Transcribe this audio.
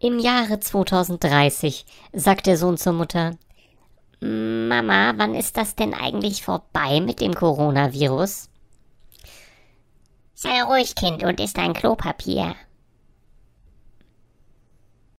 Im Jahre 2030 sagt der Sohn zur Mutter, Mama, wann ist das denn eigentlich vorbei mit dem Coronavirus? Sei ruhig, Kind, und isst ein Klopapier.